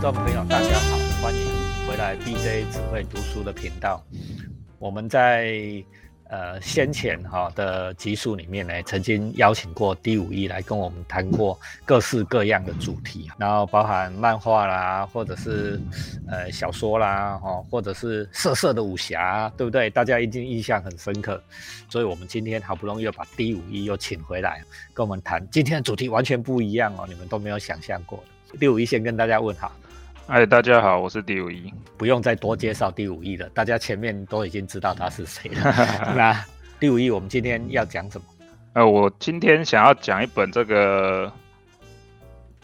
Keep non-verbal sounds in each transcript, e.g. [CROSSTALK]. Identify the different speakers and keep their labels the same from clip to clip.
Speaker 1: 听众朋友，大家好，欢迎回来 DJ 只会读书的频道。我们在呃先前哈的集数里面呢，曾经邀请过 D 五一来跟我们谈过各式各样的主题，然后包含漫画啦，或者是呃小说啦，哈，或者是色色的武侠，对不对？大家一定印象很深刻。所以我们今天好不容易又把 D 五一又请回来，跟我们谈今天的主题完全不一样哦，你们都没有想象过的。D 五一先跟大家问好。
Speaker 2: 嗨，大家好，我是第五一，
Speaker 1: 不用再多介绍第五一了，大家前面都已经知道他是谁了。[LAUGHS] 那第五一，我们今天要讲什么？
Speaker 2: 呃，我今天想要讲一本这个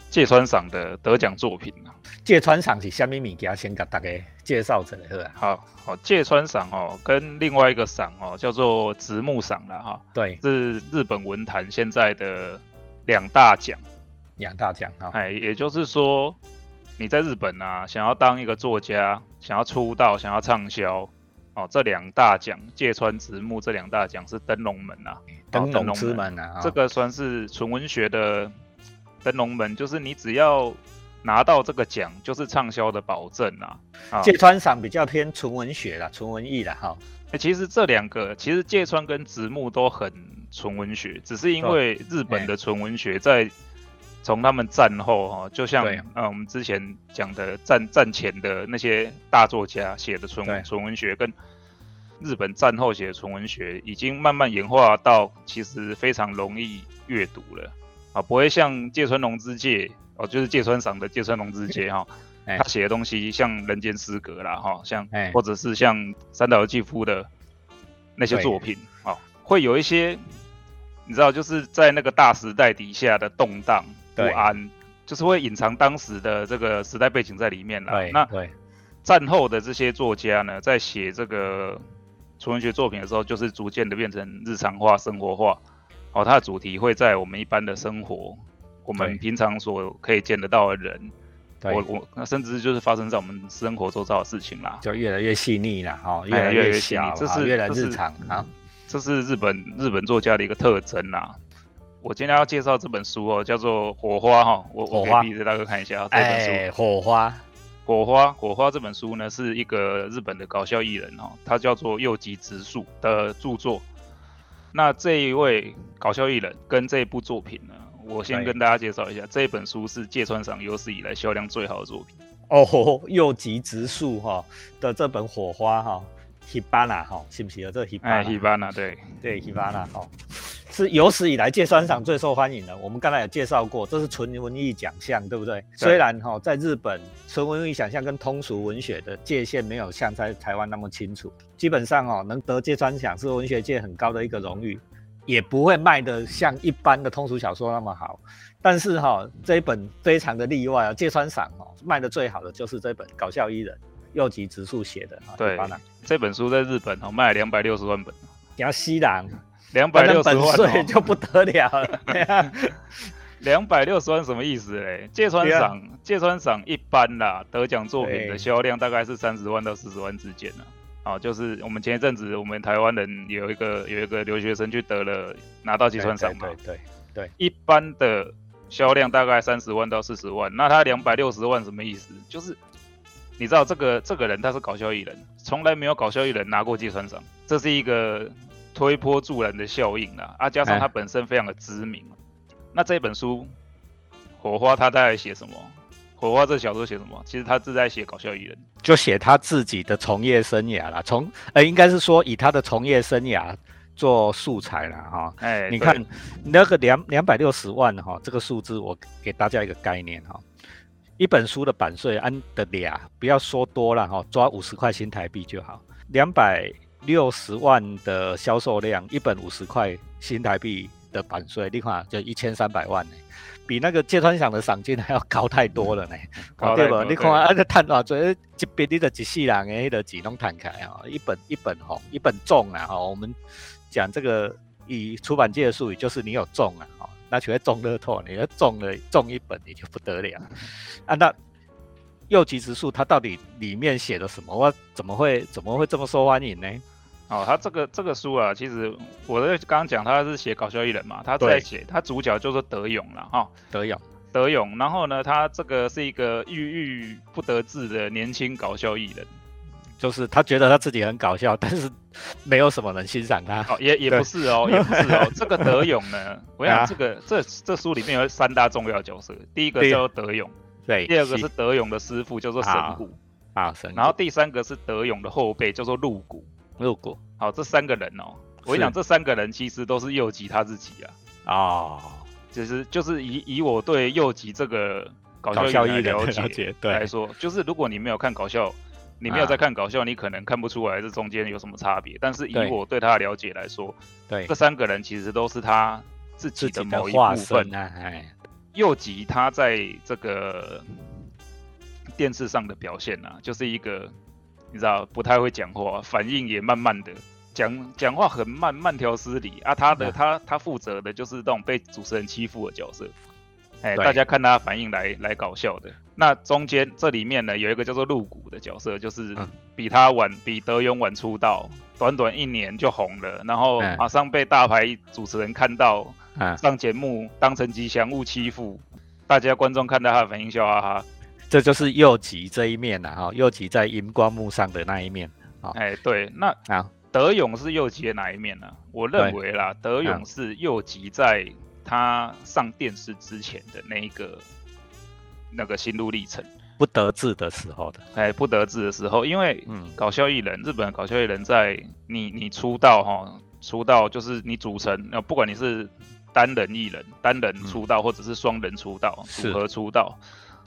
Speaker 2: 芥川赏的得奖作品啊。
Speaker 1: 芥川赏是虾米物件？先给大家介绍一下，是吧？
Speaker 2: 好好，芥川赏哦，跟另外一个赏哦，叫做直木赏了哈。
Speaker 1: 对，
Speaker 2: 是日本文坛现在的两大奖，
Speaker 1: 两大奖哈。
Speaker 2: 哎，也就是说。你在日本啊，想要当一个作家，想要出道，想要畅销，哦，这两大奖，芥川直木这两大奖是灯笼门啊，
Speaker 1: 灯笼之门啊，
Speaker 2: 这个算是纯文学的灯笼门，就是你只要拿到这个奖，就是畅销的保证啊。
Speaker 1: 芥川赏比较偏纯文学啦，纯文艺啦，哈。
Speaker 2: 哎，其实这两个，其实芥川跟直木都很纯文学，只是因为日本的纯文学在。从他们战后哈，就像呃我们之前讲的战战前的那些大作家写的纯纯文学，跟日本战后写的纯文学，已经慢慢演化到其实非常容易阅读了。啊，不会像芥川龙之介哦，就是芥川赏的芥川龙之介哈，他写的东西像人间失格啦哈，像或者是像三岛由纪夫的那些作品啊，会有一些你知道就是在那个大时代底下的动荡。不安，就是会隐藏当时的这个时代背景在里面了。
Speaker 1: 那对
Speaker 2: 战后的这些作家呢，在写这个纯文学作品的时候，就是逐渐的变成日常化、生活化。哦，它的主题会在我们一般的生活，我们平常所可以见得到的人，我我那甚至就是发生在我们生活周遭的事情啦，
Speaker 1: 就越来越细腻了，哈，越来越细腻，
Speaker 2: 这是
Speaker 1: 越来日常啊，
Speaker 2: 这是日本日本作家的一个特征呐。我今天要介绍这本书哦，叫做《火花》哈。我我给鼻子大哥看一下这本书。
Speaker 1: 哎，火花，
Speaker 2: 火花，火花这本书呢，是一个日本的搞笑艺人哦，他叫做右吉直树的著作。那这一位搞笑艺人跟这部作品呢，我先跟大家介绍一下，这本书是芥川赏有史以来销量最好的作品。
Speaker 1: 哦，右吉直树哈的这本《火花》哈，Hibana 哈，是不是有这 Hibana？
Speaker 2: 哎，Hibana 对
Speaker 1: 对，Hibana 哈。是有史以来芥川赏最受欢迎的。我们刚才有介绍过，这是纯文艺奖项，对不对？虽然哈，在日本纯文艺奖项跟通俗文学的界限没有像在台湾那么清楚，基本上哦，能得芥川奖是文学界很高的一个荣誉，也不会卖的像一般的通俗小说那么好。但是哈，这一本非常的例外啊，芥川赏哦，卖的最好的就是这本搞笑艺人右吉直树写的。
Speaker 2: 对，这本书在日本哦卖了两百六十万本，
Speaker 1: 比较西朗。
Speaker 2: 两百六十
Speaker 1: 万就不得了了，[LAUGHS]
Speaker 2: 两百六十万什么意思嘞？芥川赏，芥川赏一般啦，得奖作品的销量大概是三十万到四十万之间呢。啊，就是我们前一阵子，我们台湾人有一个有一个留学生去得了拿到芥川赏嘛，
Speaker 1: 对对对，
Speaker 2: 一般的销量大概三十万到四十万，那他两百六十万什么意思？就是你知道这个这个人他是搞笑艺人，从来没有搞笑艺人拿过芥川赏，这是一个。推波助澜的效应啦，啊，加上他本身非常的知名，那这本书《火花》他在写什么？《火花》这小说写什么？其实他是在写搞笑艺人，
Speaker 1: 就写他自己的从业生涯啦。从呃，应该是说以他的从业生涯做素材了哈。哎，你看那个两两百六十万哈，这个数字我给大家一个概念哈。一本书的版税按的俩，不要说多了哈，抓五十块新台币就好，两百。六十万的销售量，一本五十块新台币的版税，你看就一千三百万呢，比那个芥川奖的赏金还要高太多了呢，[LAUGHS] 对不？你看啊，这赚偌多，一笔你的一世人的迄个钱拢摊开啊，一本一本吼，一本中啊，吼，我们讲这个以出版界的术语，就是你有中啊，吼，那就会中乐透，你要中了中一本，你就不得了啊，那。右吉直树，它到底里面写的什么？我怎么会怎么会这么受欢迎呢？
Speaker 2: 哦，他这个这个书啊，其实我在刚刚讲他是写搞笑艺人嘛，他在写他主角就是德勇了哈，
Speaker 1: 德勇，
Speaker 2: 德德勇，然后呢，他这个是一个郁郁不得志的年轻搞笑艺人，
Speaker 1: 就是他觉得他自己很搞笑，但是没有什么人欣赏他。
Speaker 2: 哦，也也不是哦，也不是哦。这个德勇呢，[LAUGHS] 我想这个这这书里面有三大重要角色，第一个叫德勇，
Speaker 1: 对，
Speaker 2: 第二个是德勇的师傅叫做神谷
Speaker 1: 啊，神，
Speaker 2: 然后第三个是德勇的后辈叫做鹿谷，
Speaker 1: 鹿谷。
Speaker 2: 好，这三个人哦，我跟你讲，这三个人其实都是右吉他自己啊。
Speaker 1: 哦。
Speaker 2: 其实就是以以我对右吉这个搞笑艺人了解来说，就是如果你没有看搞笑，你没有在看搞笑，你可能看不出来这中间有什么差别。但是以我对他的了解来说，
Speaker 1: 对
Speaker 2: 这三个人其实都是他自己
Speaker 1: 的
Speaker 2: 某一部分。
Speaker 1: 哎，
Speaker 2: 右吉他在这个电视上的表现啊，就是一个你知道不太会讲话，反应也慢慢的。讲讲话很慢，慢条斯理啊。他的他他负责的就是这种被主持人欺负的角色，哎，大家看他反应来来搞笑的。那中间这里面呢，有一个叫做露骨的角色，就是比他晚，比德勇晚出道，短短一年就红了，然后马上被大牌主持人看到，上节目当成吉祥物欺负大家，观众看到他的反应笑哈哈。
Speaker 1: 这就是右吉这一面了哈，右吉在荧光幕上的那一面
Speaker 2: 啊。哎，对，那啊。德勇是右吉的哪一面呢？我认为啦，德勇是右吉在他上电视之前的那一个那个心路历程，
Speaker 1: 不得志的时候的。
Speaker 2: 哎，不得志的时候，因为嗯，搞笑艺人，日本搞笑艺人，在你你出道哈，出道就是你组成，那不管你是单人艺人、单人出道，或者是双人出道、组合出道，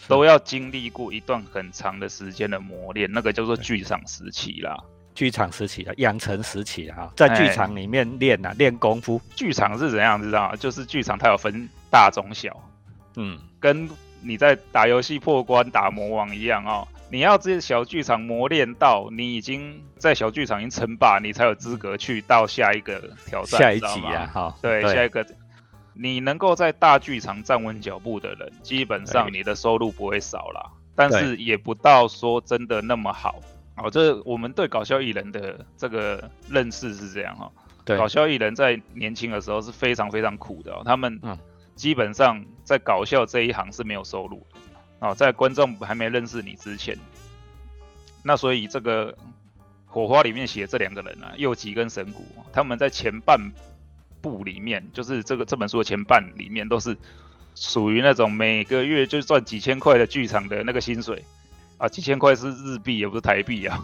Speaker 2: 都要经历过一段很长的时间的磨练，那个叫做剧场时期啦。
Speaker 1: 剧场时期的养成时期哈，在剧场里面练啊，练功夫。
Speaker 2: 剧场是怎样知道就是剧场它有分大、中、小，嗯，跟你在打游戏破关打魔王一样哦。你要这些小剧场磨练到你已经在小剧场已经称霸，你才有资格去到下一个挑战。
Speaker 1: 下一集啊，
Speaker 2: 哈，对，下一个，你能够在大剧场站稳脚步的人，基本上你的收入不会少啦，但是也不到说真的那么好。哦，这我们对搞笑艺人的这个认识是这样哈。
Speaker 1: 对，
Speaker 2: 搞笑艺人在年轻的时候是非常非常苦的哦。他们基本上在搞笑这一行是没有收入的。哦，在观众还没认识你之前，那所以这个火花里面写这两个人啊，右吉跟神谷，他们在前半部里面，就是这个这本书的前半里面，都是属于那种每个月就赚几千块的剧场的那个薪水。啊，几千块是日币，也不是台币啊。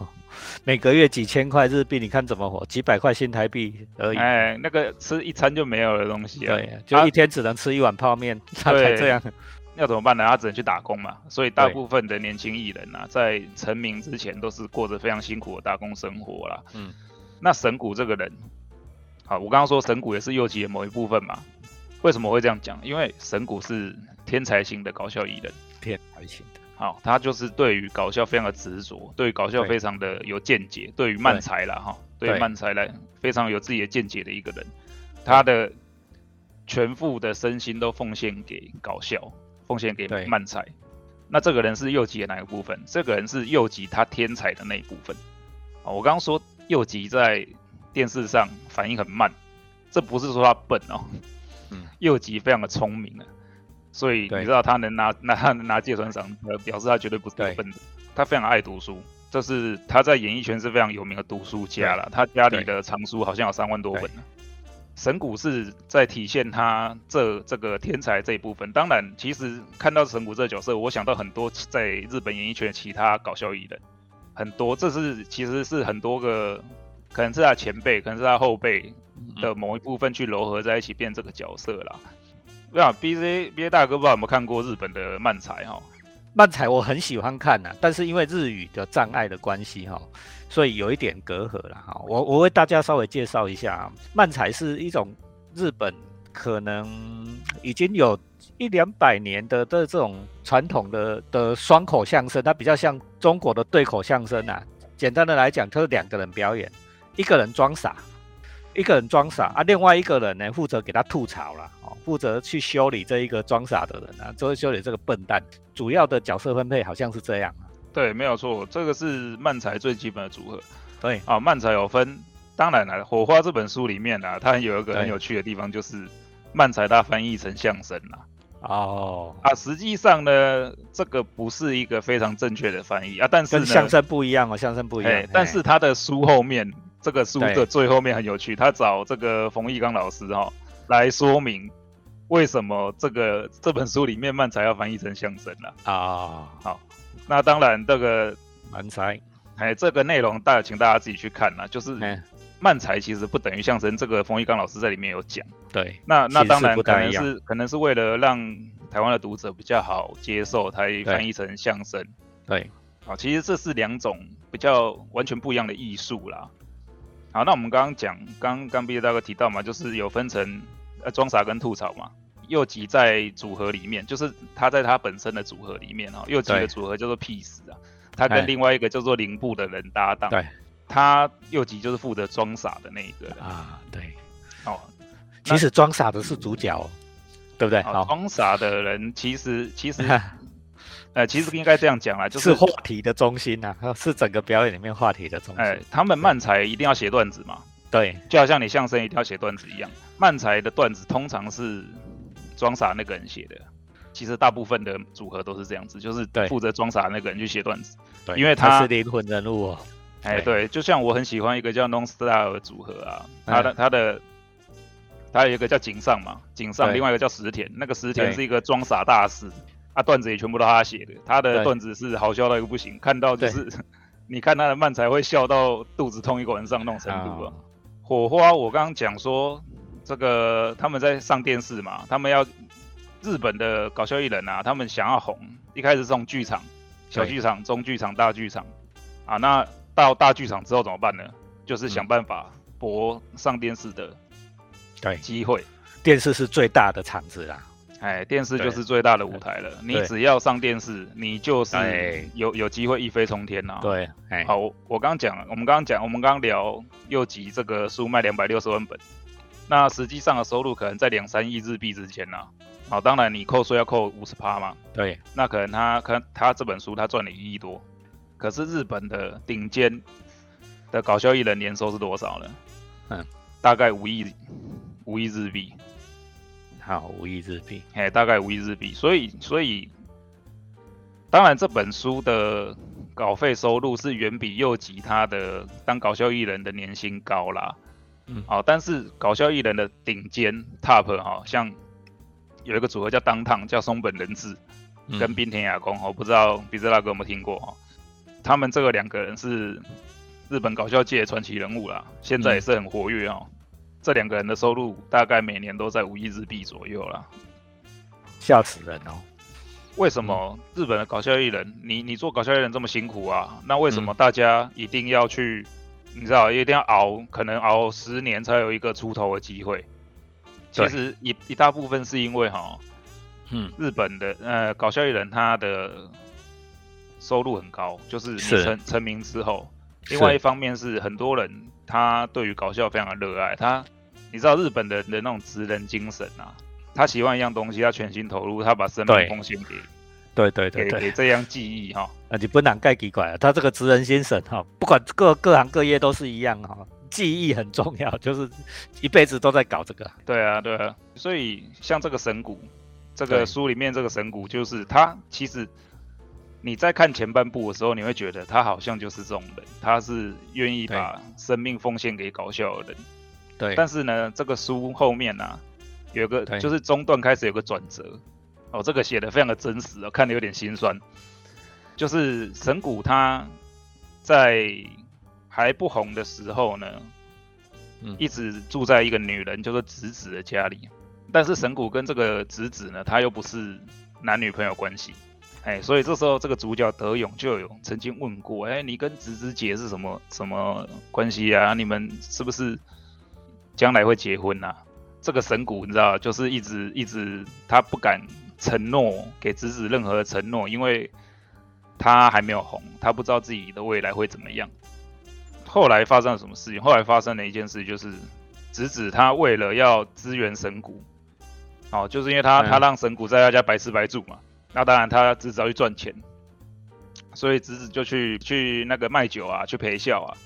Speaker 2: [LAUGHS]
Speaker 1: 每个月几千块日币，你看怎么活？几百块新台币而已。
Speaker 2: 哎，那个吃一餐就没有的东西
Speaker 1: 啊。对，就一天只能吃一碗泡面，[LAUGHS] 他才这样。
Speaker 2: 要怎么办呢？他只能去打工嘛。所以大部分的年轻艺人啊，在成名之前都是过着非常辛苦的打工生活啦。嗯。那神谷这个人，好，我刚刚说神谷也是右吉的某一部分嘛。为什么会这样讲？因为神谷是天才型的搞笑艺人。
Speaker 1: 天才型的。
Speaker 2: 好，他就是对于搞笑非常的执着，对搞笑非常的有见解，对于漫才啦哈，对漫才来非常有自己的见解的一个人，他的全副的身心都奉献给搞笑，奉献给漫才。那这个人是右吉的哪个部分？这个人是右吉他天才的那一部分。啊，我刚刚说右吉在电视上反应很慢，这不是说他笨哦，嗯，右吉非常的聪明啊。所以你知道他能拿拿他能拿芥川赏，呃，表示他绝对不是笨的。他非常爱读书，这是他在演艺圈是非常有名的读书家了。他家里的藏书好像有三万多本呢。神谷是在体现他这这个天才这一部分。当然，其实看到神谷这个角色，我想到很多在日本演艺圈的其他搞笑艺人，很多这是其实是很多个，可能是他前辈，可能是他后辈的某一部分去糅合在一起变这个角色啦。对啊，B C B A 大哥不知道有没有看过日本的漫才哈？
Speaker 1: 漫才我很喜欢看呐，但是因为日语的障碍的关系哈，所以有一点隔阂了哈。我我为大家稍微介绍一下，漫才是一种日本可能已经有一两百年的的这种传统的的双口相声，它比较像中国的对口相声啊。简单的来讲，就是两个人表演，一个人装傻。一个人装傻啊，另外一个人呢负责给他吐槽了哦，负责去修理这一个装傻的人啊，就会修理这个笨蛋。主要的角色分配好像是这样啊。
Speaker 2: 对，没有错，这个是漫才最基本的组合。
Speaker 1: 对
Speaker 2: 啊，漫才有分，当然了，《火花》这本书里面啊，它有一个很有趣的地方，就是漫才它翻译成相声啦。
Speaker 1: 哦
Speaker 2: 啊，实际上呢，这个不是一个非常正确的翻译啊，但是
Speaker 1: 跟相声不一样哦，相声不一样。
Speaker 2: 但是他的书后面，这个书的最后面很有趣，他找这个冯玉刚老师哈来说明为什么这个这本书里面漫才要翻译成相声了
Speaker 1: 啊。
Speaker 2: 好，那当然这个
Speaker 1: 漫才，
Speaker 2: 哎，这个内容大家请大家自己去看啦，就是。漫才其实不等于相声，这个冯玉刚老师在里面有讲。
Speaker 1: 对，
Speaker 2: 那那当然可能是可能是为了让台湾的读者比较好接受，才翻译成相声。
Speaker 1: 对，
Speaker 2: 啊，其实这是两种比较完全不一样的艺术啦。好，那我们刚刚讲，刚刚毕业大哥提到嘛，就是有分成呃装傻跟吐槽嘛。右吉在组合里面，就是他在他本身的组合里面哈，右吉的组合叫做 Peace 啊，他跟另外一个叫做零部的人搭档。
Speaker 1: 对。
Speaker 2: 他右吉就是负责装傻的那一个
Speaker 1: 啊，对，
Speaker 2: 哦，
Speaker 1: 其实装傻的是主角，对不对？
Speaker 2: 装傻的人其实其实，[LAUGHS] 呃，其实应该这样讲啦，就
Speaker 1: 是话题的中心呐，是整个表演里面话题的中心。哎，
Speaker 2: 他们漫才一定要写段子嘛，
Speaker 1: 对，
Speaker 2: 就好像你相声一定要写段子一样，漫才的段子通常是装傻那个人写的。其实大部分的组合都是这样子，就是负责装傻那个人去写段子，
Speaker 1: 对，
Speaker 2: 因为
Speaker 1: 他是灵魂人物哦。
Speaker 2: 哎，对，就像我很喜欢一个叫 Nonstyle 的组合啊，他的他的他有一个叫井上嘛，井上，另外一个叫石田，那个石田是一个装傻大师，啊，段子也全部都他写的，他的段子是好笑到一个不行，看到就是你看他的漫才会笑到肚子痛一个晚上那种程度啊。火花，我刚刚讲说这个他们在上电视嘛，他们要日本的搞笑艺人啊，他们想要红，一开始是从剧场、小剧场、中剧场、大剧场啊，那。到大剧场之后怎么办呢？就是想办法博上电视的
Speaker 1: 对
Speaker 2: 机会。
Speaker 1: 电视是最大的场子啦，
Speaker 2: 哎，电视就是最大的舞台了。你只要上电视，你就是有有机会一飞冲天呐。
Speaker 1: 对，
Speaker 2: 好，我我刚刚讲，我们刚刚讲，我们刚刚聊右吉这个书卖两百六十万本，那实际上的收入可能在两三亿日币之间呐。好，当然你扣税要扣五十趴嘛。
Speaker 1: 对，
Speaker 2: 那可能他可能他这本书他赚了一亿多。可是日本的顶尖的搞笑艺人年收是多少呢？嗯，大概五亿五亿日币。
Speaker 1: 好，五亿日币，
Speaker 2: 哎，大概五亿日币。所以，所以，当然这本书的稿费收入是远比右吉他的当搞笑艺人的年薪高啦。嗯，好，但是搞笑艺人的顶尖 top 哈，像有一个组合叫当烫，叫松本人志跟滨田雅公，我不知道比兹大哥有没有听过哈。他们这个两个人是日本搞笑界传奇人物啦，现在也是很活跃哦。这两个人的收入大概每年都在五亿日币左右啦，
Speaker 1: 吓死人哦！
Speaker 2: 为什么日本的搞笑艺人，你你做搞笑艺人这么辛苦啊？那为什么大家一定要去？你知道，一定要熬，可能熬十年才有一个出头的机会。其实一一大部分是因为哈，嗯，日本的呃搞笑艺人他的。收入很高，就是你成成名之后。另外一方面是很多人他对于搞笑非常的热爱，他你知道日本人的那种职人精神啊，他喜欢一样东西，他全心投入，他把生命奉献给，
Speaker 1: 对对对
Speaker 2: 对给这样记忆哈。
Speaker 1: 啊，你不难盖奇怪啊，他这个职人精神哈，不管各各行各业都是一样哈，记忆很重要，就是一辈子都在搞这个。
Speaker 2: 对啊，对啊，所以像这个神谷，这个书里面这个神谷，就是他其实。你在看前半部的时候，你会觉得他好像就是这种人，他是愿意把生命奉献给搞笑的人。
Speaker 1: 对。
Speaker 2: 但是呢，这个书后面呢，有个就是中段开始有个转折，哦，这个写的非常的真实哦，看的有点心酸。就是神谷他在还不红的时候呢，嗯，一直住在一个女人叫做直子的家里，但是神谷跟这个直子呢，他又不是男女朋友关系。哎，所以这时候这个主角德勇就有曾经问过，哎，你跟直子姐是什么什么关系啊？你们是不是将来会结婚呐？这个神谷你知道，就是一直一直他不敢承诺给侄子任何的承诺，因为他还没有红，他不知道自己的未来会怎么样。后来发生了什么事情？后来发生了一件事，就是侄子他为了要支援神谷，哦，就是因为他他让神谷在他家白吃白住嘛。那当然，他侄子要去赚钱，所以侄子就去去那个卖酒啊，去陪笑啊，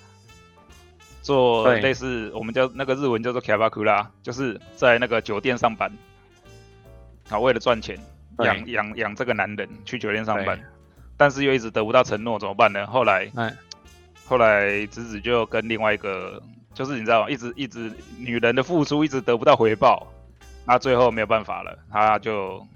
Speaker 2: 做类似我们叫那个日文叫做 k a b a k u r a 就是在那个酒店上班，啊，为了赚钱养养养这个男人去酒店上班，但是又一直得不到承诺，怎么办呢？后来，后来子子就跟另外一个，就是你知道吗？一直一直女人的付出一直得不到回报，那最后没有办法了，他就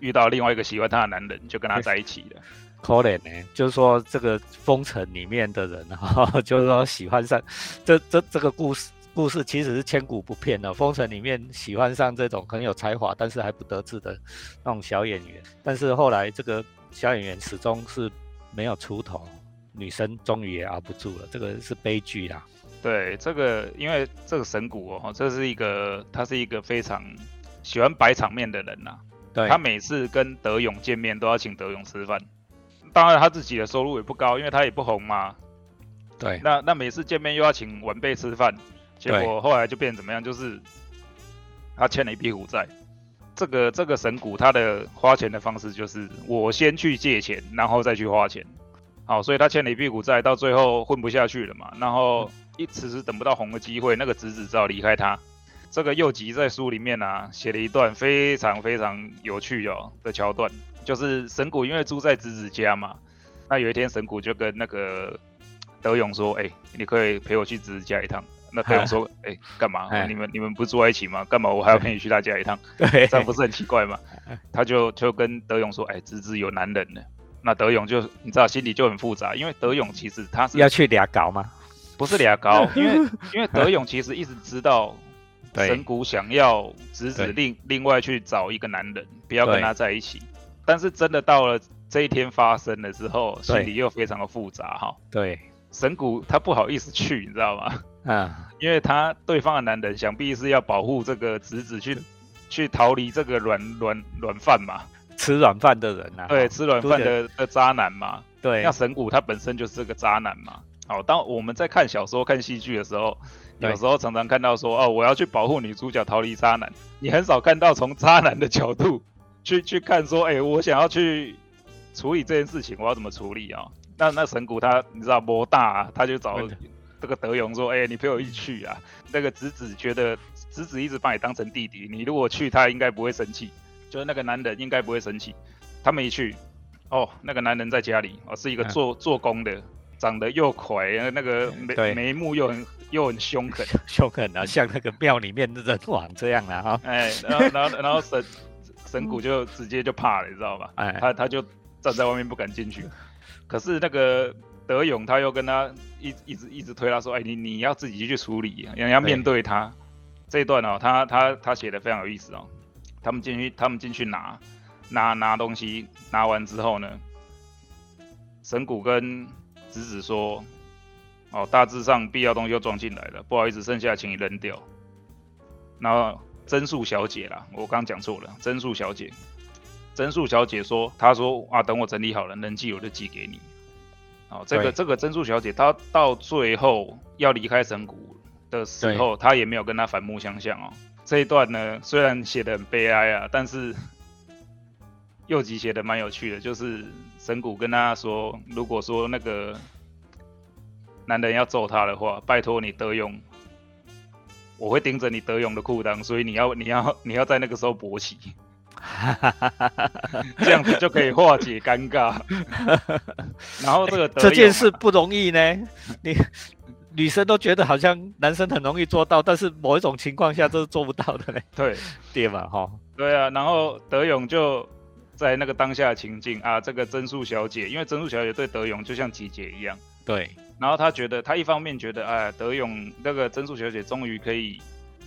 Speaker 2: 遇到另外一个喜欢他的男人，就跟他在一起了。
Speaker 1: 可怜呢，就是说这个封城里面的人 [LAUGHS] 哈，就是说喜欢上这这这个故事。故事其实是千古不变的。封神里面喜欢上这种很有才华，但是还不得志的那种小演员，但是后来这个小演员始终是没有出头，女生终于也熬不住了，这个是悲剧啦。
Speaker 2: 对，这个因为这个神谷哦，这是一个他是一个非常喜欢摆场面的人呐。
Speaker 1: 对，
Speaker 2: 他每次跟德勇见面都要请德勇吃饭，当然他自己的收入也不高，因为他也不红嘛。
Speaker 1: 对，
Speaker 2: 那那每次见面又要请晚辈吃饭。结果后来就变怎么样？就是他欠了一屁股债。这个这个神谷他的花钱的方式就是我先去借钱，然后再去花钱。好，所以他欠了一屁股债，到最后混不下去了嘛。然后一迟迟等不到红的机会，那个侄子只好离开他。这个右吉在书里面呢写了一段非常非常有趣哦的桥段，就是神谷因为住在侄子家嘛，那有一天神谷就跟那个德勇说：“哎，你可以陪我去侄子家一趟。”那德勇说：“哎，干嘛？你们你们不住在一起吗？干嘛我还要陪你去他家一趟？这样不是很奇怪吗？”他就就跟德勇说：“哎，侄子有男人了。”那德勇就你知道心里就很复杂，因为德勇其实他是
Speaker 1: 要去俩搞吗？
Speaker 2: 不是俩搞，因为 [LAUGHS] 因为德勇其实一直知道神谷想要侄子另另外去找一个男人，不要跟他在一起。但是真的到了这一天发生了之后，心里又非常的复杂哈。
Speaker 1: 对，
Speaker 2: 神谷他不好意思去，你知道吗？
Speaker 1: 嗯，
Speaker 2: 因为他对方的男人想必是要保护这个侄子去去逃离这个软软软饭嘛，
Speaker 1: 吃软饭的人呐，
Speaker 2: 对，吃软饭的的渣男嘛，
Speaker 1: 对，
Speaker 2: 那神谷他本身就是个渣男嘛。好，当我们在看小说、看戏剧的时候，有时候常常看到说，哦，我要去保护女主角逃离渣男，你很少看到从渣男的角度去去看说，哎，我想要去处理这件事情，我要怎么处理啊？那那神谷他你知道魔大，啊他就找。这个德勇说：“哎，你陪我一起去啊！那个子子觉得子子一直把你当成弟弟，你如果去，他应该不会生气。就是那个男人应该不会生气。他们一去，哦，那个男人在家里，哦，是一个做做工的，长得又快，那个眉眉目又很又很凶狠，
Speaker 1: 凶狠啊，像那个庙里面的人王这样啊哈。
Speaker 2: 哎，然后然后然后神神谷就直接就怕了，你知道吧？哎，他他就站在外面不敢进去。可是那个。”德勇他又跟他一一直一直推他说，哎，你你要自己去处理，你要面对他这一段哦，他他他写的非常有意思哦。他们进去，他们进去拿拿拿东西，拿完之后呢，神谷跟子子说，哦，大致上必要东西又装进来了，不好意思，剩下请你扔掉。然后真树小姐啦，我刚讲错了，真树小姐，真树小姐说，她说啊，等我整理好了，能寄我就寄给你。哦，这个这个珍珠小姐，她到最后要离开神谷的时候，她也没有跟他反目相向哦。这一段呢，虽然写的很悲哀啊，但是右吉写的蛮有趣的，就是神谷跟他说，如果说那个男人要揍他的话，拜托你德勇，我会盯着你德勇的裤裆，所以你要你要你要在那个时候勃起。[LAUGHS] 这样子就可以化解尴尬。[LAUGHS] 然后这个
Speaker 1: 这件事不容易呢，你女生都觉得好像男生很容易做到，但是某一种情况下都是做不到的嘞。
Speaker 2: 对，
Speaker 1: 对嘛，哈。
Speaker 2: 对啊，然后德勇就在那个当下情境啊，这个真树小姐，因为真树小姐对德勇就像姐姐一样。
Speaker 1: 对。
Speaker 2: 然后他觉得，他一方面觉得，哎，德勇那个曾树小姐终于可以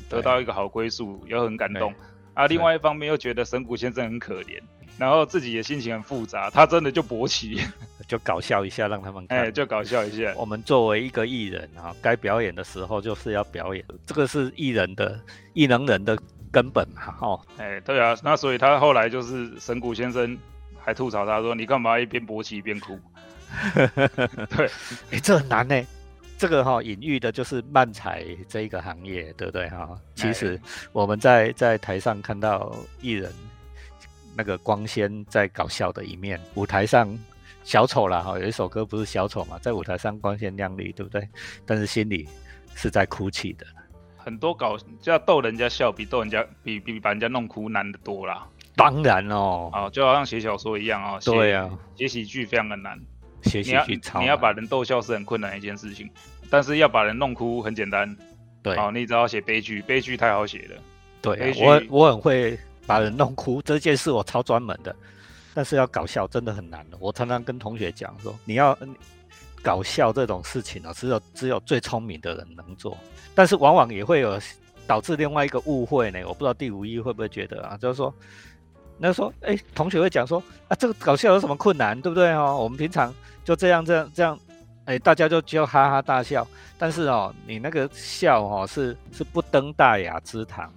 Speaker 2: 得到一个好归宿，也很感动。啊，另外一方面又觉得神谷先生很可怜，然后自己也心情很复杂，他真的就勃起，[LAUGHS]
Speaker 1: 就搞笑一下让他们看，哎，
Speaker 2: 就搞笑一下。[LAUGHS]
Speaker 1: 我们作为一个艺人啊，该表演的时候就是要表演，这个是艺人的艺能人的根本嘛，哦，
Speaker 2: 哎，对啊，那所以他后来就是神谷先生还吐槽他说，你干嘛一边勃起一边哭？[LAUGHS] 对，
Speaker 1: 哎，这很难呢。这个哈隐喻的就是漫才这一个行业，对不对哈？其实我们在在台上看到艺人那个光鲜在搞笑的一面，舞台上小丑啦哈，有一首歌不是小丑嘛，在舞台上光鲜亮丽，对不对？但是心里是在哭泣的。
Speaker 2: 很多搞就要逗人家笑，比逗人家比比把人家弄哭难得多啦。
Speaker 1: 当然哦，
Speaker 2: 啊，就好像写小说一样哦。
Speaker 1: 对啊，
Speaker 2: 写喜剧非常的难。
Speaker 1: 写喜剧超
Speaker 2: 你要把人逗笑是很困难的一件事情，但是要把人弄哭很简单。
Speaker 1: 对，
Speaker 2: 哦，你只要写悲剧，悲剧太好写了。
Speaker 1: 对，我我很会把人弄哭，这件事我超专门的。但是要搞笑真的很难的。我常常跟同学讲说，你要搞笑这种事情呢，只有只有最聪明的人能做。但是往往也会有导致另外一个误会呢。我不知道第五一会不会觉得啊，就是说，那说，哎，同学会讲说，啊，这个搞笑有什么困难，对不对哦？我们平常就这样这样这样，哎，大家就就哈哈大笑。但是哦，你那个笑哦，是是不登大雅之堂。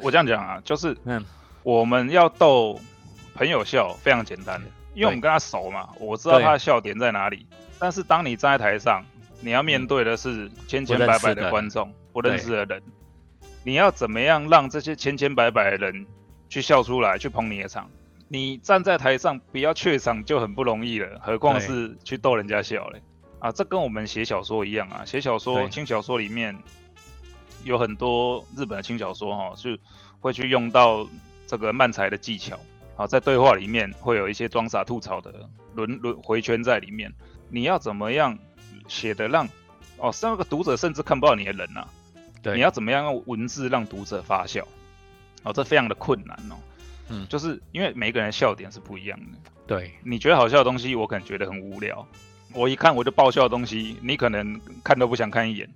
Speaker 2: 我这样讲啊，就是嗯，我们要逗。朋友笑非常简单，因为我们跟他熟嘛，我知道他的笑点在哪里。但是当你站在台上，你要面对的是千千百百的观众，不认识的人，你要怎么样让这些千千百百的人去笑出来，去捧你的场？你站在台上不要怯场就很不容易了，何况是去逗人家笑嘞？啊，这跟我们写小说一样啊，写小说轻小说里面有很多日本的轻小说哈，是会去用到这个漫才的技巧。好，在对话里面会有一些装傻吐槽的轮轮回圈在里面。你要怎么样写的让哦，那个读者甚至看不到你的人呐？
Speaker 1: 对，
Speaker 2: 你要怎么样用文字让读者发笑？哦，这非常的困难哦。嗯，就是因为每个人笑点是不一样的。
Speaker 1: 对，
Speaker 2: 你觉得好笑的东西，我可能觉得很无聊。我一看我就爆笑的东西，你可能看都不想看一眼。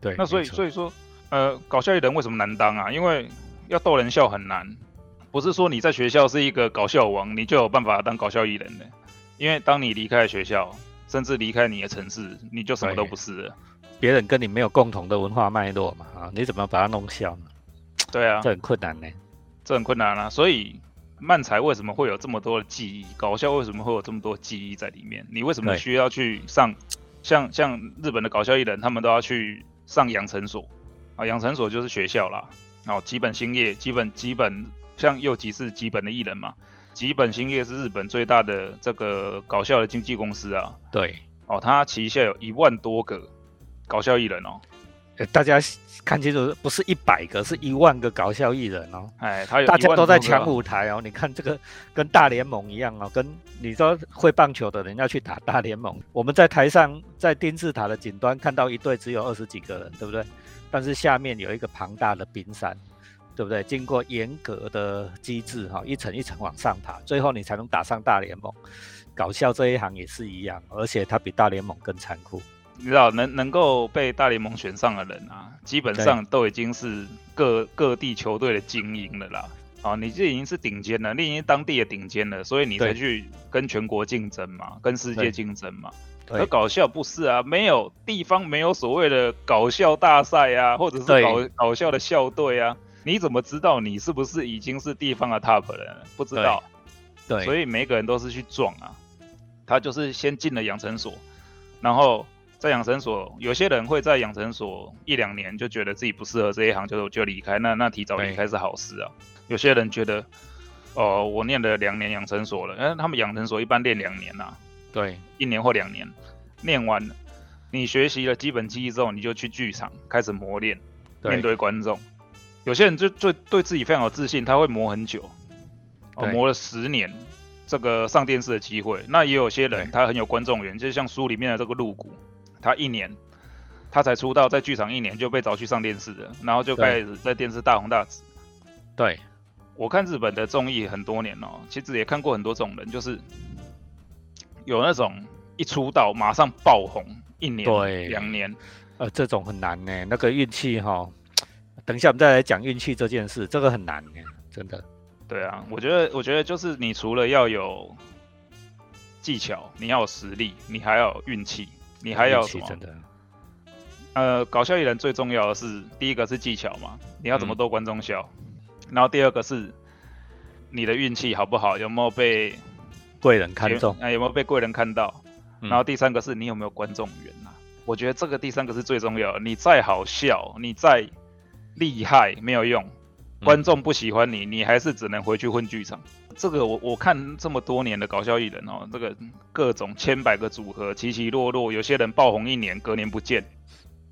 Speaker 1: 对，
Speaker 2: 那所以所以说，呃，搞笑艺人为什么难当啊？因为要逗人笑很难。不是说你在学校是一个搞笑王，你就有办法当搞笑艺人的。因为当你离开学校，甚至离开你的城市，你就什么都不是了。
Speaker 1: 别人跟你没有共同的文化脉络嘛，啊，你怎么把它弄笑呢？
Speaker 2: 对啊，
Speaker 1: 这很困难呢，
Speaker 2: 这很困难啊。所以漫才为什么会有这么多的记忆？搞笑为什么会有这么多记忆在里面？你为什么需要去上像像日本的搞笑艺人，他们都要去上养成所啊？养成所就是学校啦。哦，基本兴业，基本基本。像又吉是基本的艺人嘛，基本兴业是日本最大的这个搞笑的经纪公司啊。
Speaker 1: 对，
Speaker 2: 哦，他旗下有一万多个搞笑艺人哦。
Speaker 1: 大家看清楚，不是一百个，是一万个搞笑艺人哦。
Speaker 2: 哎，他有
Speaker 1: 大家都在抢舞台哦。你看这个跟大联盟一样哦，跟你说会棒球的人要去打大联盟，我们在台上在金字塔的顶端看到一队只有二十几个人，对不对？但是下面有一个庞大的冰山。对不对？经过严格的机制，哈，一层一层往上爬，最后你才能打上大联盟。搞笑这一行也是一样，而且它比大联盟更残酷。
Speaker 2: 你知道，能能够被大联盟选上的人啊，基本上都已经是各各地球队的精英了啦。啊，你这已经是顶尖了，你已经当地的顶尖了，所以你才去跟全国竞争嘛，跟世界竞争嘛。而搞笑不是啊，没有地方没有所谓的搞笑大赛啊，或者是搞搞笑的校队啊。你怎么知道你是不是已经是地方的 top 了？不知道，
Speaker 1: 对，
Speaker 2: 所以每个人都是去撞啊。他就是先进了养成所，然后在养成所，有些人会在养成所一两年就觉得自己不适合这一行，就就离开。那那提早离开是好事啊。有些人觉得，哦，我念了两年养成所了，哎，他们养成所一般练两年呐，
Speaker 1: 对，
Speaker 2: 一年或两年，念完了，你学习了基本技艺之后，你就去剧场开始磨练，面对观众。有些人就就对自己非常有自信，他会磨很久，哦，磨了十年，这个上电视的机会。那也有些人他很有观众缘，就像书里面的这个露骨，他一年他才出道，在剧场一年就被找去上电视了，然后就开始在电视大红大紫。
Speaker 1: 对，
Speaker 2: 我看日本的综艺很多年哦，其实也看过很多这种人，就是有那种一出道马上爆红一年、两年，
Speaker 1: 呃，这种很难呢，那个运气哈。等一下，我们再来讲运气这件事，这个很难呢，真的。
Speaker 2: 对啊，我觉得，我觉得就是你除了要有技巧，你要有实力，你还要运气，你还要什么？
Speaker 1: 真的。
Speaker 2: 呃，搞笑艺人最重要的是，第一个是技巧嘛，你要怎么逗观众笑，然后第二个是你的运气好不好，有没有被
Speaker 1: 贵人看中？
Speaker 2: 啊，有没有被贵人看到？然后第三个是你有没有观众缘啊？我觉得这个第三个是最重要的。你再好笑，你再厉害没有用，观众不喜欢你，你还是只能回去混剧场。这个我我看这么多年的搞笑艺人哦，这个各种千百个组合起起落落，有些人爆红一年，隔年不见，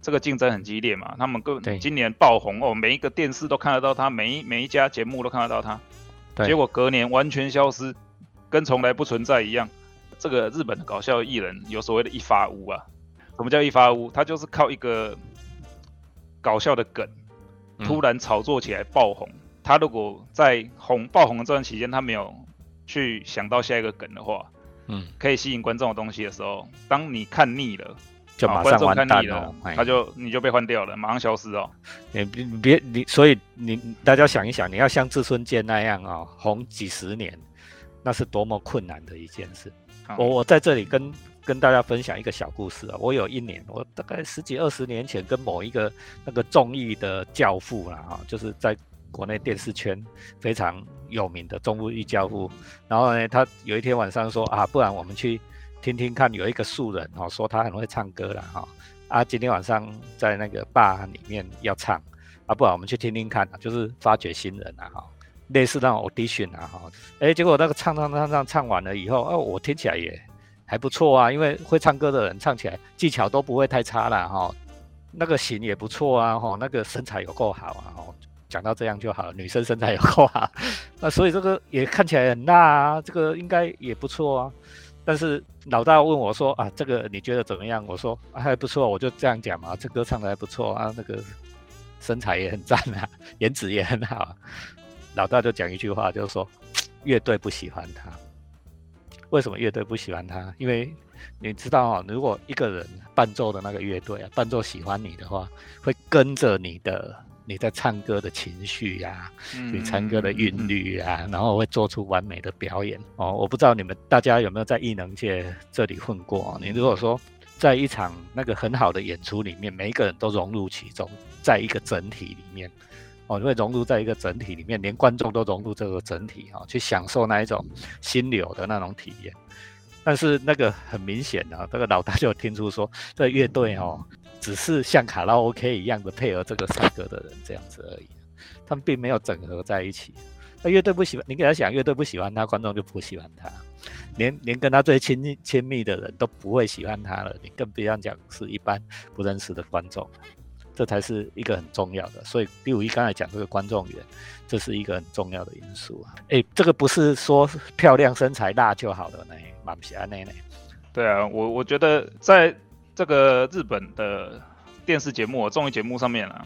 Speaker 2: 这个竞争很激烈嘛。他们各今年爆红哦，每一个电视都看得到他，每一每一家节目都看得到他。结果隔年完全消失，跟从来不存在一样。这个日本的搞笑艺人有所谓的一发屋啊，什么叫一发屋？他就是靠一个搞笑的梗，突然炒作起来爆红。他如果在红爆红的这段期间，他没有去想到下一个梗的话，嗯，可以吸引观众的东西的时候，当你看腻了。
Speaker 1: 就马上完蛋了，
Speaker 2: 他就你就被换掉了，马上消失哦。
Speaker 1: 你别你，所以你大家想一想，你要像志村健那样啊，红几十年，那是多么困难的一件事。我我在这里跟跟大家分享一个小故事啊。我有一年，我大概十几二十年前，跟某一个那个综艺的教父啦，哈，就是在国内电视圈非常有名的综艺教父。然后呢，他有一天晚上说啊，不然我们去。听听看，有一个素人哦，说他很会唱歌了哈啊，今天晚上在那个坝里面要唱啊，不然我们去听听看，就是发掘新人啊哈，类似那种 audition 啊哈，哎，结果那个唱唱唱唱唱完了以后，哦，我听起来也还不错啊，因为会唱歌的人唱起来技巧都不会太差了哈，那个型也不错啊哈，那个身材有够好啊哈，讲到这样就好，女生身材有够好，那所以这个也看起来很辣啊，这个应该也不错啊。但是老大问我说：“啊，这个你觉得怎么样？”我说：“还不错。”我就这样讲嘛，这歌唱的还不错啊，那个身材也很赞啊，颜值也很好。老大就讲一句话，就是说 [TSK] 乐队不喜欢他。为什么乐队不喜欢他？因为你知道啊，如果一个人伴奏的那个乐队啊，伴奏喜欢你的话，会跟着你的。你在唱歌的情绪呀，你唱歌的韵律呀，然后会做出完美的表演哦。我不知道你们大家有没有在艺能界这里混过？你如果说在一场那个很好的演出里面，每一个人都融入其中，在一个整体里面哦，会融入在一个整体里面，连观众都融入这个整体哦，去享受那一种心流的那种体验。但是那个很明显的，这个老大就听出说，这乐队哦。只是像卡拉 OK 一样的配合这个唱歌的人这样子而已，他们并没有整合在一起。那乐队不喜欢你给他讲，乐队不喜欢他，观众就不喜欢他，连连跟他最亲亲密的人都不会喜欢他了，你更不要讲是一般不认识的观众。这才是一个很重要的。所以第五一刚才讲这个观众缘，这是一个很重要的因素啊。哎，这个不是说漂亮身材大就好了呢，蛮喜欢那呢。
Speaker 2: 对啊，我我觉得在。这个日本的电视节目、综艺节目上面啊，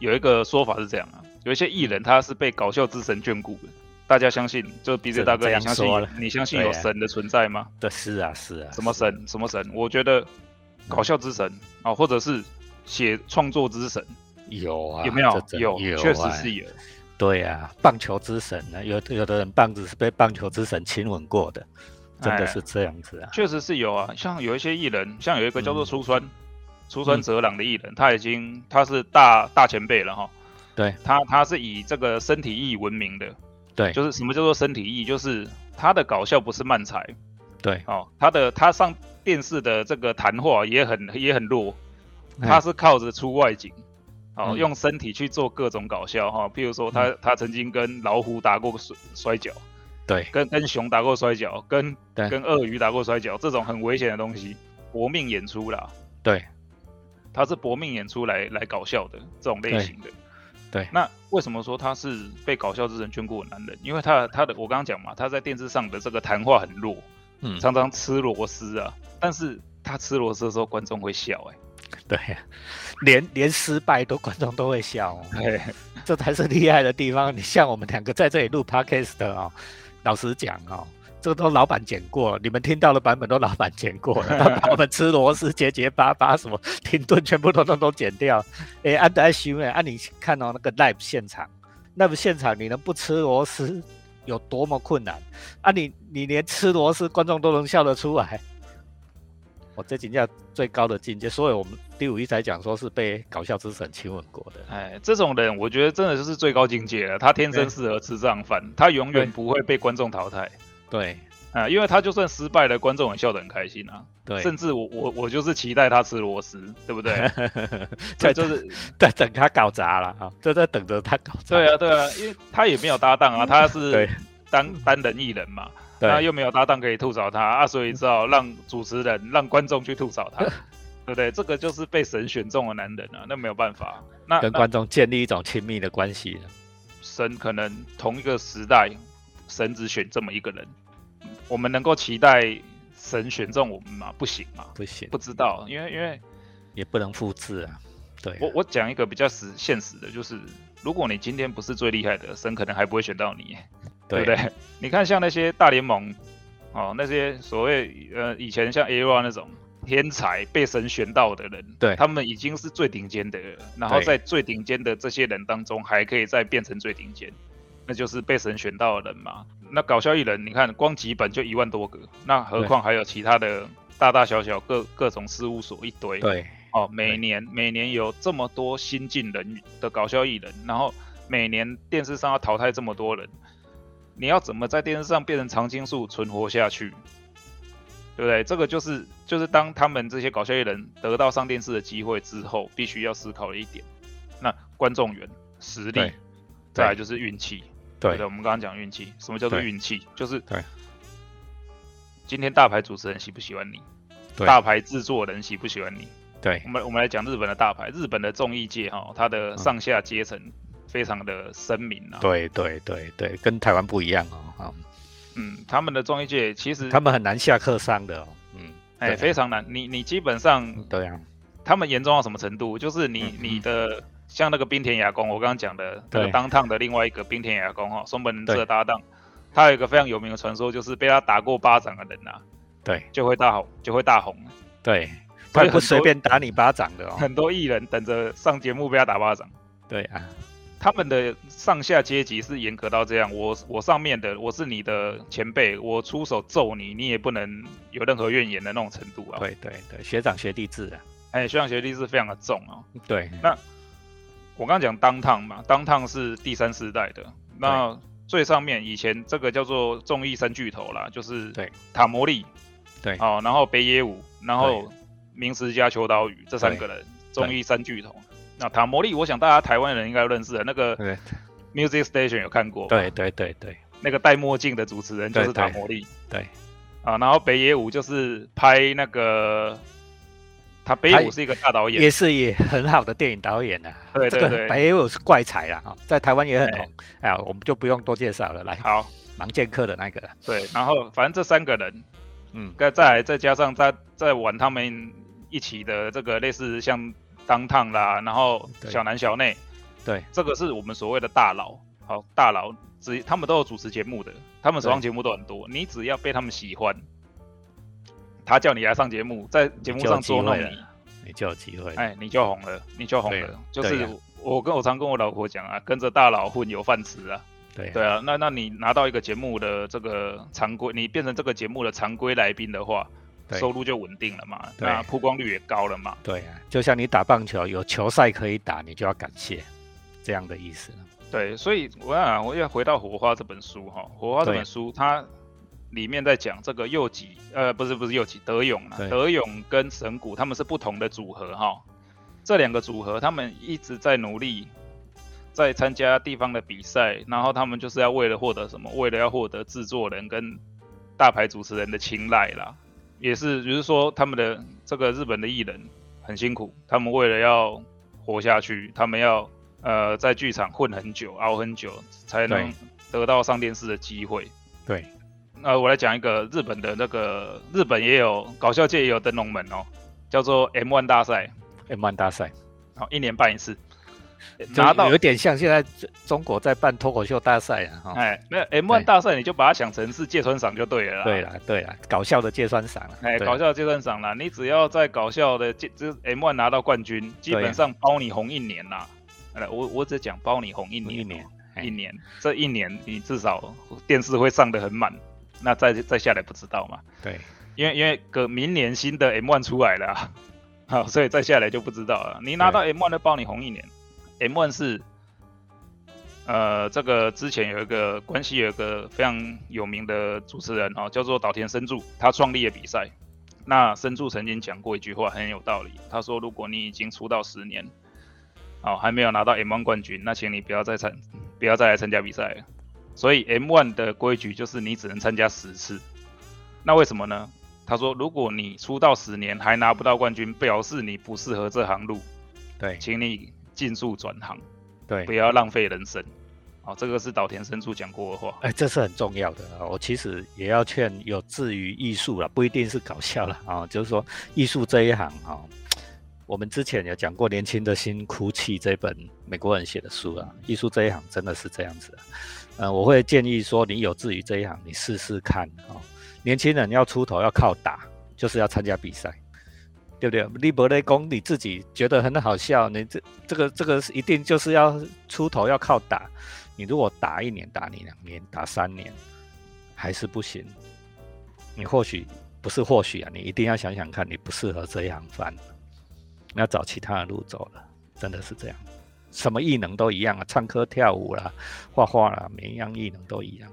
Speaker 2: 有一个说法是这样啊，有一些艺人他是被搞笑之神眷顾的，大家相信，就鼻子大哥，你相信？你相信有神的存在吗？
Speaker 1: 对，是啊，是啊。
Speaker 2: 什么神？什么神？我觉得搞笑之神啊，或者是写创作之神，
Speaker 1: 有啊？
Speaker 2: 有没有？有，确实是有。
Speaker 1: 对啊，棒球之神呢？有有的人棒子是被棒球之神亲吻过的。真的是这样子啊，
Speaker 2: 确实是有啊，像有一些艺人，像有一个叫做出川，出川哲朗的艺人，他已经他是大大前辈了哈。
Speaker 1: 对，
Speaker 2: 他他是以这个身体艺闻名的。
Speaker 1: 对，
Speaker 2: 就是什么叫做身体艺，就是他的搞笑不是慢才。
Speaker 1: 对，
Speaker 2: 哦，他的他上电视的这个谈话也很也很弱，他是靠着出外景，哦，用身体去做各种搞笑哈，譬如说他他曾经跟老虎打过摔摔跤。
Speaker 1: 对，
Speaker 2: 跟跟熊打过摔跤，跟跟鳄鱼打过摔跤，这种很危险的东西，搏命演出啦。
Speaker 1: 对，
Speaker 2: 他是搏命演出来来搞笑的这种类型的。
Speaker 1: 对，
Speaker 2: 那为什么说他是被搞笑之神眷顾的男人？因为他他的我刚刚讲嘛，他在电视上的这个谈话很弱，嗯，常常吃螺丝啊。但是他吃螺丝的时候，观众会笑，哎，
Speaker 1: 对，连连失败都观众都会笑，[LAUGHS] 对，这才是厉害的地方。你像我们两个在这里录 podcast 哦。老实讲哦，这个都老板剪过，你们听到的版本都老板剪过了。我们吃螺丝结结巴巴，什么停顿全部都都都剪掉。哎，安德修哎，啊你看到那个 live 现场，live 现场你能不吃螺丝有多么困难？啊你你连吃螺丝观众都能笑得出来。我这评价最高的境界，所以我们第五一才讲说是被搞笑之神亲吻过的。
Speaker 2: 哎，这种人我觉得真的就是最高境界了。他天生适合吃这样饭，他永远不会被观众淘汰。
Speaker 1: 对，
Speaker 2: 啊，因为他就算失败了，观众也笑得很开心啊。
Speaker 1: 对，
Speaker 2: 甚至我我我就是期待他吃螺丝，对不对？[LAUGHS]
Speaker 1: 在就是 [LAUGHS] 在等他搞砸了啊，就在等着他搞砸。
Speaker 2: 对啊，对啊，因为他也没有搭档啊，[LAUGHS] 他是单单人艺人嘛。那又没有搭档可以吐槽他啊，所以只好让主持人、让观众去吐槽他，[LAUGHS] 对不对？这个就是被神选中的男人啊，那没有办法。那
Speaker 1: 跟观众建立一种亲密的关系
Speaker 2: 神可能同一个时代，神只选这么一个人，我们能够期待神选中我们吗？不行嘛，
Speaker 1: 不行，
Speaker 2: 不知道，因为因为
Speaker 1: 也不能复制啊。对
Speaker 2: 我我讲一个比较实现实的，就是如果你今天不是最厉害的，神可能还不会选到你，对不对？[LAUGHS] 你看像那些大联盟哦，那些所谓呃以前像 A R 那种。天才被神选到的人，
Speaker 1: 对
Speaker 2: 他们已经是最顶尖的，然后在最顶尖的这些人当中，还可以再变成最顶尖，那就是被神选到的人嘛。那搞笑艺人，你看光几本就一万多个，那何况还有其他的大大小小各各种事务所一堆。
Speaker 1: 对，
Speaker 2: 哦，每年每年有这么多新进人的搞笑艺人，然后每年电视上要淘汰这么多人，你要怎么在电视上变成常青树存活下去？对不对？这个就是就是当他们这些搞笑艺人得到上电视的机会之后，必须要思考的一点。那观众缘、实力，再来就是运气。对的，我们刚刚讲运气，什么叫做运气？就是
Speaker 1: 对。
Speaker 2: 今天大牌主持人喜不喜欢你？大牌制作人喜不喜欢你？
Speaker 1: 对。
Speaker 2: 我们我们来讲日本的大牌，日本的综艺界哈，它的上下阶层非常的声明啊。
Speaker 1: 对对对对，跟台湾不一样哦。
Speaker 2: 嗯，他们的综艺界其实
Speaker 1: 他们很难下课上的，嗯，
Speaker 2: 哎，非常难。你你基本上
Speaker 1: 对啊，
Speaker 2: 他们严重到什么程度？就是你你的像那个冰田雅公，我刚刚讲的那个当趟的另外一个冰田雅公哈，松本人志的搭档，他有一个非常有名的传说，就是被他打过巴掌的人呐，
Speaker 1: 对，
Speaker 2: 就会大红，就会大红。
Speaker 1: 对，他不随便打你巴掌的哦。
Speaker 2: 很多艺人等着上节目被他打巴掌。
Speaker 1: 对啊。
Speaker 2: 他们的上下阶级是严格到这样，我我上面的我是你的前辈，我出手揍你，你也不能有任何怨言的那种程度啊。
Speaker 1: 对对对，学长学弟制啊，
Speaker 2: 哎，学长学弟制非常的重啊。
Speaker 1: 对，
Speaker 2: 那我刚刚讲当烫嘛，当烫是第三世代的，那最上面以前这个叫做综艺三巨头啦，就是
Speaker 1: 对。
Speaker 2: 塔摩利，
Speaker 1: 对，
Speaker 2: 哦，然后北野武，然后明石加秋刀鱼这三个人，综艺三巨头。那塔摩利，我想大家台湾人应该认识的，那个 Music Station 有看过？
Speaker 1: 对对对对，
Speaker 2: 那个戴墨镜的主持人就是塔摩利。
Speaker 1: 对，
Speaker 2: 啊，然后北野武就是拍那个，他北野武是一个大导演，
Speaker 1: 也是也很好的电影导演呐。
Speaker 2: 对对对，
Speaker 1: 北野武是怪才啦，哈，在台湾也很红。哎呀，我们就不用多介绍了，来，
Speaker 2: 好，
Speaker 1: 盲剑客的那个。
Speaker 2: 对，然后反正这三个人，嗯，再再再加上再再玩他们一起的这个类似像。当烫啦，然后小南小内，
Speaker 1: 对，
Speaker 2: 这个是我们所谓的大佬，好大佬，只他们都有主持节目的，他们手上节目都很多，你只要被他们喜欢，他叫你来上节目，在节目上捉弄你，
Speaker 1: 你就有机会，
Speaker 2: 哎，你就红了，你就红了，就是我跟我常跟我老婆讲啊，跟着大佬混有饭吃啊，
Speaker 1: 对
Speaker 2: 对啊，那那你拿到一个节目的这个常规，你变成这个节目的常规来宾的话。收入就稳定了嘛，那曝光率也高了嘛。
Speaker 1: 对啊，就像你打棒球，有球赛可以打，你就要感谢这样的意思。
Speaker 2: 对，所以我想我要回到《火花》这本书哈，《火花》这本书它里面在讲这个右吉，呃，不是不是右吉，德勇啊，德勇跟神谷他们是不同的组合哈。这两个组合他们一直在努力，在参加地方的比赛，然后他们就是要为了获得什么？为了要获得制作人跟大牌主持人的青睐啦。也是，就是说，他们的这个日本的艺人很辛苦，他们为了要活下去，他们要呃在剧场混很久、熬很久，才能得到上电视的机会。
Speaker 1: 对，
Speaker 2: 那我来讲一个日本的那个，日本也有搞笑界也有灯笼门哦，叫做 M1 大赛
Speaker 1: ，M1 大赛，
Speaker 2: 好，一年办一次。
Speaker 1: 拿到有点像现在中国在办脱口秀大赛啊，哈，
Speaker 2: 哎，没有 M1 大赛，你就把它想成是芥川赏就对了啦。
Speaker 1: 对了，对了，搞笑的芥川赏，
Speaker 2: 哎，搞笑的芥川赏啦，你只要在搞笑的这这 M1 拿到冠军，基本上包你红一年啦。来，我我只讲包你红一年，
Speaker 1: 一年，
Speaker 2: 一年，这一年你至少电视会上的很满，那再再下来不知道嘛。
Speaker 1: 对，
Speaker 2: 因为因为隔明年新的 M1 出来了，好，所以再下来就不知道了。你拿到 M1 的包你红一年。M1 是，呃，这个之前有一个关系，有一个非常有名的主持人哦，叫做岛田伸助，他创立了比赛。那伸助曾经讲过一句话，很有道理。他说：“如果你已经出道十年，哦，还没有拿到 M1 冠军，那请你不要再参，不要再来参加比赛了。所以 M1 的规矩就是你只能参加十次。那为什么呢？他说：如果你出道十年还拿不到冠军，表示你不适合这行路。
Speaker 1: 对，
Speaker 2: 请你。尽速转行，
Speaker 1: 对，
Speaker 2: 不要浪费人生，好，这个是岛田伸助讲过的话。
Speaker 1: 哎，这是很重要的啊！我其实也要劝有志于艺术了，不一定是搞笑了啊，就是说艺术这一行哈，我们之前有讲过《年轻的心哭泣》这本美国人写的书啊，艺术这一行真的是这样子。呃，我会建议说，你有志于这一行，你试试看啊。年轻人要出头要靠打，就是要参加比赛。对不对？利伯雷公你自己觉得很好笑，你这这个这个一定就是要出头要靠打。你如果打一年、打你两年、打三年还是不行，你或许不是或许啊，你一定要想想看，你不适合这样饭，你要找其他的路走了。真的是这样，什么异能都一样啊，唱歌、跳舞啦、画画啦，每一样异能都一样，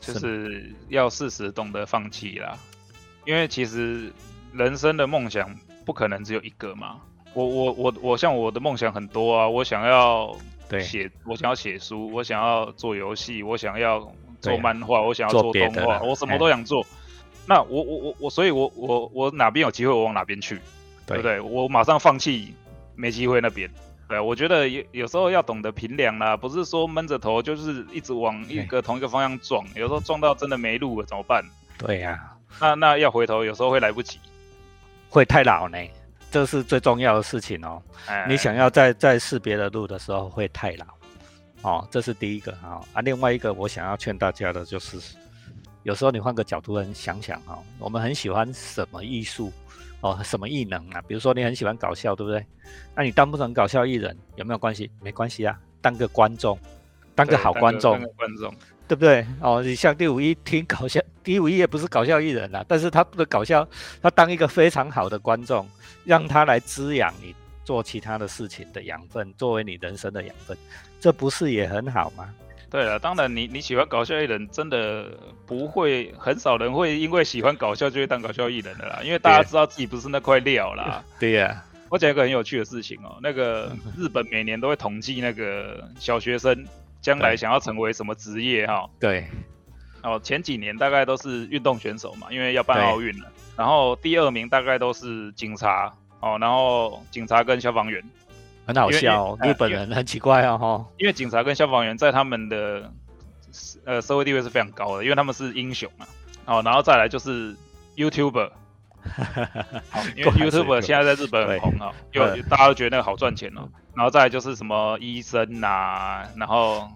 Speaker 2: 就是要适时懂得放弃啦，因为其实。人生的梦想不可能只有一个嘛？我我我我像我的梦想很多啊！我想要写，我想要写书，我想要做游戏，我想要做漫画，我想要做动画，我什么都想做。那我我我我，所以我我我哪边有机会，我往哪边去，对不对？我马上放弃没机会那边。对，我觉得有有时候要懂得平量啦，不是说闷着头就是一直往一个同一个方向撞，有时候撞到真的没路了怎么办？
Speaker 1: 对呀，
Speaker 2: 那那要回头，有时候会来不及。
Speaker 1: 会太老呢，这是最重要的事情哦。你想要在在试别的路的时候会太老，哦，这是第一个啊。啊，另外一个我想要劝大家的就是，有时候你换个角度想想哦，我们很喜欢什么艺术哦，什么艺能啊？比如说你很喜欢搞笑，对不对？那你当不成搞笑艺人有没有关系？没关系啊，当个观众，当个好观众，
Speaker 2: 观众。
Speaker 1: 对不对？哦，你像第五一挺搞笑，第五一也不是搞笑艺人啦，但是他的搞笑，他当一个非常好的观众，让他来滋养你做其他的事情的养分，作为你人生的养分，这不是也很好吗？
Speaker 2: 对了，当然你你喜欢搞笑艺人，真的不会很少人会因为喜欢搞笑就会当搞笑艺人的啦，因为大家知道自己不是那块料啦。[LAUGHS]
Speaker 1: 对呀，
Speaker 2: 我讲一个很有趣的事情哦，那个日本每年都会统计那个小学生。将来想要成为什么职业哈？
Speaker 1: 对，
Speaker 2: 哦，前几年大概都是运动选手嘛，因为要办奥运了。然后第二名大概都是警察哦，然后警察跟消防员，
Speaker 1: 很好笑，日本人很奇怪哦哈。
Speaker 2: 因为警察跟消防员在他们的呃社会地位是非常高的，因为他们是英雄嘛。哦，然后再来就是 YouTuber，因为 [LAUGHS] YouTuber 现在在日本很红哦，因为大家都觉得那个好赚钱哦。然后再就是什么医生呐，然后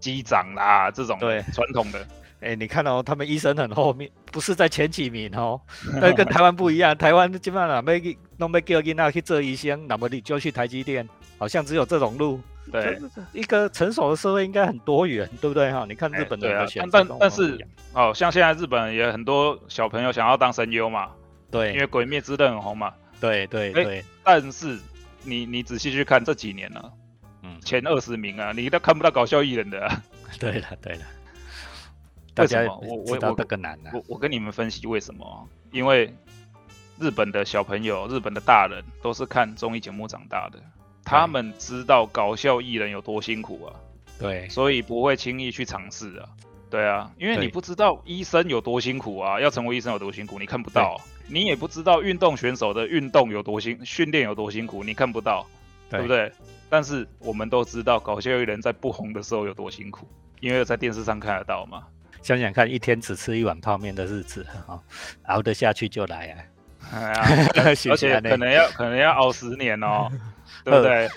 Speaker 2: 机长啦这种对。传统的，
Speaker 1: 哎，你看哦，他们医生很后面，不是在前几名哦，[LAUGHS] 那跟台湾不一样，台湾基本上没弄没叫囡仔去做医生，那么你就去台积电，好像只有这种路。
Speaker 2: 对，
Speaker 1: 一个成熟的社会应该很多元，对不对？哈？你看日本的选
Speaker 2: 但但是哦，像现在日本也很多小朋友想要当声优嘛，
Speaker 1: 对，
Speaker 2: 因为《鬼灭之刃》很红嘛，
Speaker 1: 对对对，
Speaker 2: 但是。你你仔细去看这几年呢，嗯，前二十名啊，你都看不到搞笑艺人的。[LAUGHS]
Speaker 1: 对了对了，
Speaker 2: 为什么？我我我我我跟你们分析为什么？因为日本的小朋友、日本的大人都是看综艺节目长大的，他们知道搞笑艺人有多辛苦啊。
Speaker 1: 对，
Speaker 2: 所以不会轻易去尝试啊。对啊，因为你不知道医生有多辛苦啊，要成为医生有多辛苦，你看不到。你也不知道运动选手的运动有多辛，训练有多辛苦，你看不到，对不对？但是我们都知道搞笑艺人在不红的时候有多辛苦，因为在电视上看得到嘛。
Speaker 1: 想想看，一天只吃一碗泡面的日子，哈，熬得下去就来啊。
Speaker 2: 而且 [LAUGHS] 可能要可能要熬十年哦，[LAUGHS] 对不对？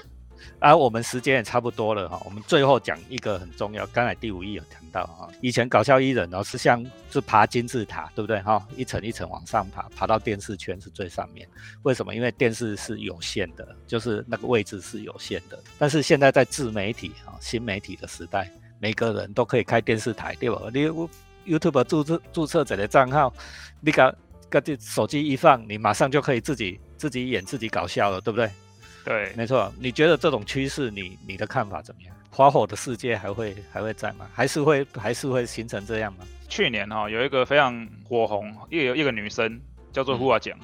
Speaker 1: 啊，我们时间也差不多了哈，我们最后讲一个很重要，刚才第五页有谈到哈，以前搞笑艺人哦是像是爬金字塔，对不对哈？一层一层往上爬，爬到电视圈是最上面。为什么？因为电视是有限的，就是那个位置是有限的。但是现在在自媒体啊，新媒体的时代，每个人都可以开电视台，对吧？你 YouTube 注册注册者的账号，你搞个手机一放，你马上就可以自己自己演自己搞笑了，对不对？
Speaker 2: 对，
Speaker 1: 没错。你觉得这种趋势，你你的看法怎么样？花火的世界还会还会在吗？还是会还是会形成这样吗？
Speaker 2: 去年哈有一个非常火红，一一个女生叫做胡阿奖，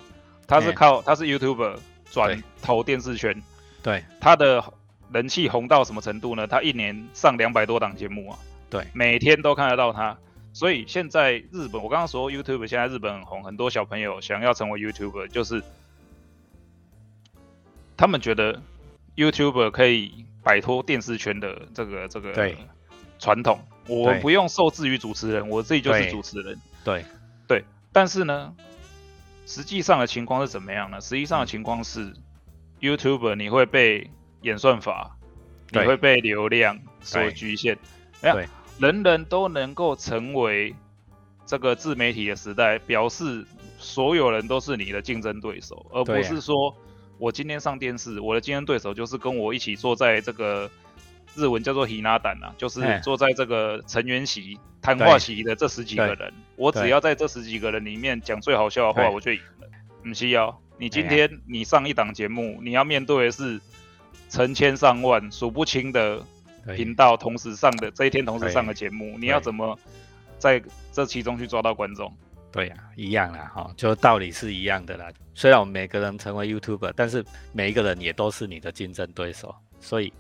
Speaker 2: 她是靠她是 YouTuber 转投电视圈，
Speaker 1: 对，
Speaker 2: 她的人气红到什么程度呢？她一年上两百多档节目啊，
Speaker 1: 对，
Speaker 2: 每天都看得到她。所以现在日本，我刚刚说 YouTube 现在日本很红，很多小朋友想要成为 YouTuber，就是。他们觉得 YouTuber 可以摆脱电视圈的这个这个传统，我不用受制于主持人，我自己就是主持人。
Speaker 1: 对。
Speaker 2: 对，但是呢，实际上的情况是怎么样呢？实际上的情况是，YouTube 你会被演算法，你会被流量所局限。
Speaker 1: 哎，
Speaker 2: 人人都能够成为这个自媒体的时代，表示所有人都是你的竞争对手，而不是说我今天上电视，我的竞争对手就是跟我一起坐在这个。日文叫做啊，就是坐在这个成员席、谈话席的这十几个人，我只要在这十几个人里面讲最好笑的话，我就赢了。不需要你今天你上一档节目，你要面对的是成千上万、数不清的频道同时上的这一天同时上的节目，你要怎么在这其中去抓到观众？
Speaker 1: 对呀，一样啦，哈，就道理是一样的啦。虽然我们每个人成为 YouTuber，但是每一个人也都是你的竞争对手，所以。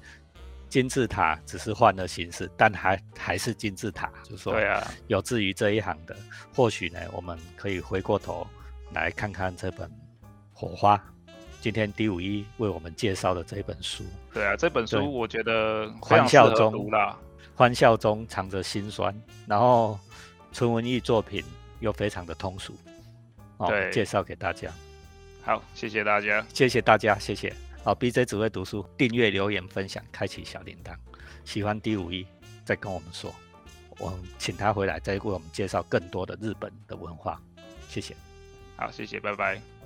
Speaker 1: 金字塔只是换了形式，但还还是金字塔。就是说，
Speaker 2: 对啊，
Speaker 1: 有志于这一行的，或许呢，我们可以回过头来看看这本《火花》。今天第五一为我们介绍的这本书，
Speaker 2: 对啊，这本书我觉得
Speaker 1: 欢笑中
Speaker 2: 啦，
Speaker 1: 欢笑中藏着心酸，然后纯文艺作品又非常的通俗，哦，介绍给大家。
Speaker 2: 好，谢谢大家，
Speaker 1: 谢谢大家，谢谢。好，BJ 只会读书，订阅、留言、分享，开启小铃铛。喜欢第五一，再跟我们说，我请他回来，再为我们介绍更多的日本的文化。谢谢。
Speaker 2: 好，谢谢，拜拜。